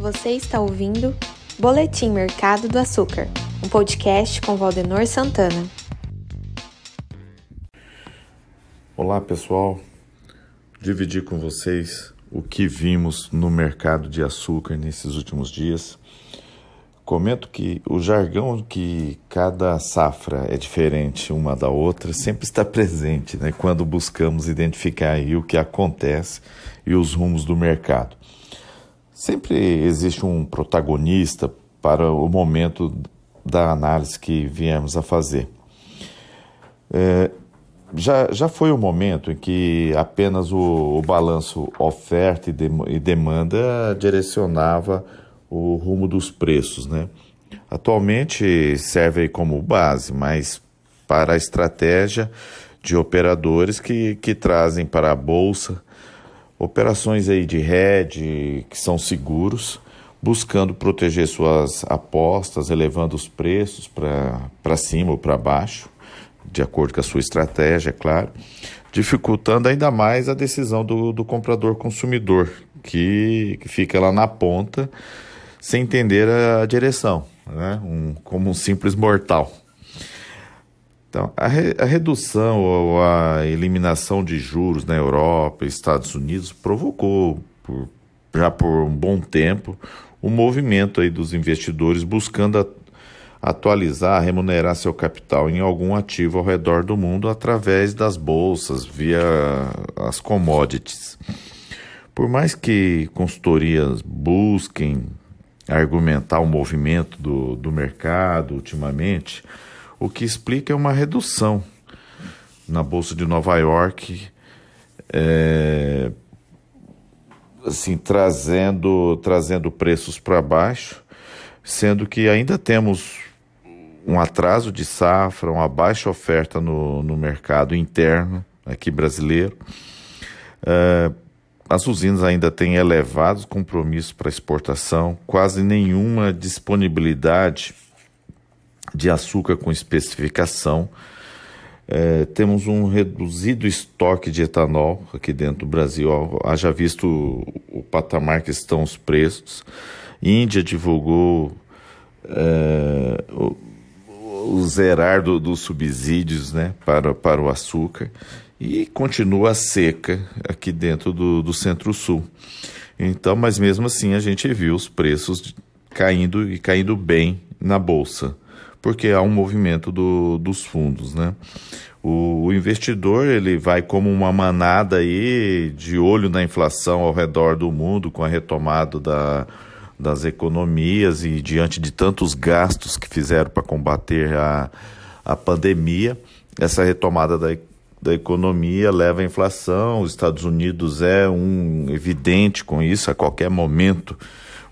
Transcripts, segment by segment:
Você está ouvindo Boletim Mercado do Açúcar, um podcast com Valdenor Santana. Olá pessoal, dividir com vocês o que vimos no mercado de açúcar nesses últimos dias. Comento que o jargão que cada safra é diferente uma da outra sempre está presente né, quando buscamos identificar o que acontece e os rumos do mercado. Sempre existe um protagonista para o momento da análise que viemos a fazer. É, já, já foi o momento em que apenas o, o balanço oferta e, de, e demanda direcionava o rumo dos preços, né? Atualmente serve como base, mas para a estratégia de operadores que, que trazem para a bolsa operações aí de hedge que são seguros, buscando proteger suas apostas, elevando os preços para cima ou para baixo, de acordo com a sua estratégia, é claro, dificultando ainda mais a decisão do, do comprador consumidor, que, que fica lá na ponta sem entender a direção, né? um, como um simples mortal. Então, a, re, a, redução ou a eliminação de juros na Europa e Estados Unidos provocou, por, já por um bom tempo, o um movimento aí dos investidores buscando a, atualizar, remunerar seu capital em algum ativo ao redor do mundo através das bolsas, via as commodities. Por mais que consultorias busquem argumentar o movimento do, do mercado ultimamente, o que explica é uma redução na Bolsa de Nova York, é, assim, trazendo, trazendo preços para baixo, sendo que ainda temos um atraso de safra, uma baixa oferta no, no mercado interno aqui brasileiro. É, as usinas ainda têm elevados compromissos para exportação, quase nenhuma disponibilidade de açúcar com especificação. É, temos um reduzido estoque de etanol aqui dentro do Brasil, haja visto o, o patamar que estão os preços. Índia divulgou é, o, o, zerar do, dos subsídios né, para, para o açúcar e continua seca aqui dentro do, do Centro-Sul. Então, mas mesmo assim a gente viu os preços caindo e caindo bem na bolsa porque há um movimento do, dos fundos, né? O, o, investidor ele vai como uma manada aí de olho na inflação ao redor do mundo com a retomada da, das economias e diante de tantos gastos que fizeram para combater a, a pandemia, essa retomada da, da economia leva à inflação. Os Estados Unidos é um evidente com isso, a qualquer momento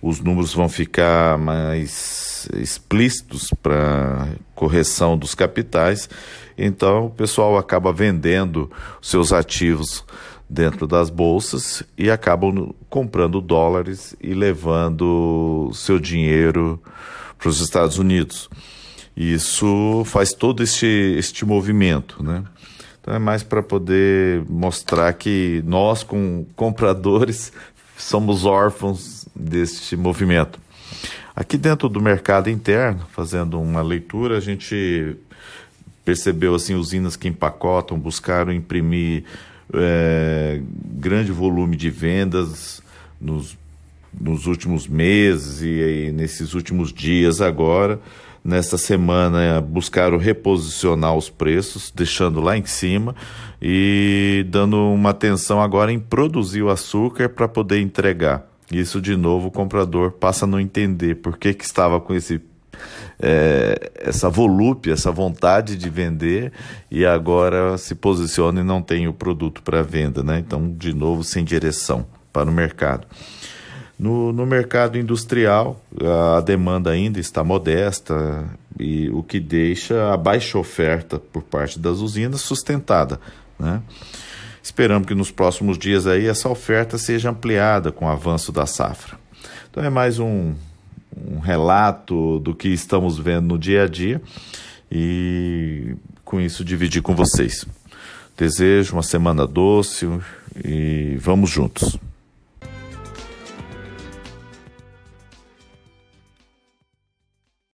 os números vão ficar mais explícitos para correção dos capitais, então o pessoal acaba vendendo seus ativos dentro das bolsas e acabam comprando dólares e levando seu dinheiro para os Estados Unidos. Isso faz todo este, este movimento, né? Então é mais para poder mostrar que nós, com compradores, somos órfãos deste movimento. Aqui dentro do mercado interno, fazendo uma leitura, a gente percebeu assim usinas que empacotam, buscaram imprimir é, grande volume de vendas nos, nos últimos meses e, e nesses últimos dias agora. Nesta semana buscaram reposicionar os preços, deixando lá em cima e dando uma atenção agora em produzir o açúcar para poder entregar. Isso de novo o comprador passa a não entender por que, que estava com esse é, essa volúpia, essa vontade de vender e agora se posiciona e não tem o produto para venda, né? Então, de novo, sem direção para o mercado. No, no mercado industrial, a demanda ainda está modesta, e o que deixa a baixa oferta por parte das usinas sustentada. Né? Esperamos que nos próximos dias aí essa oferta seja ampliada com o avanço da safra. Então é mais um, um relato do que estamos vendo no dia a dia e com isso dividir com vocês. Desejo uma semana doce e vamos juntos.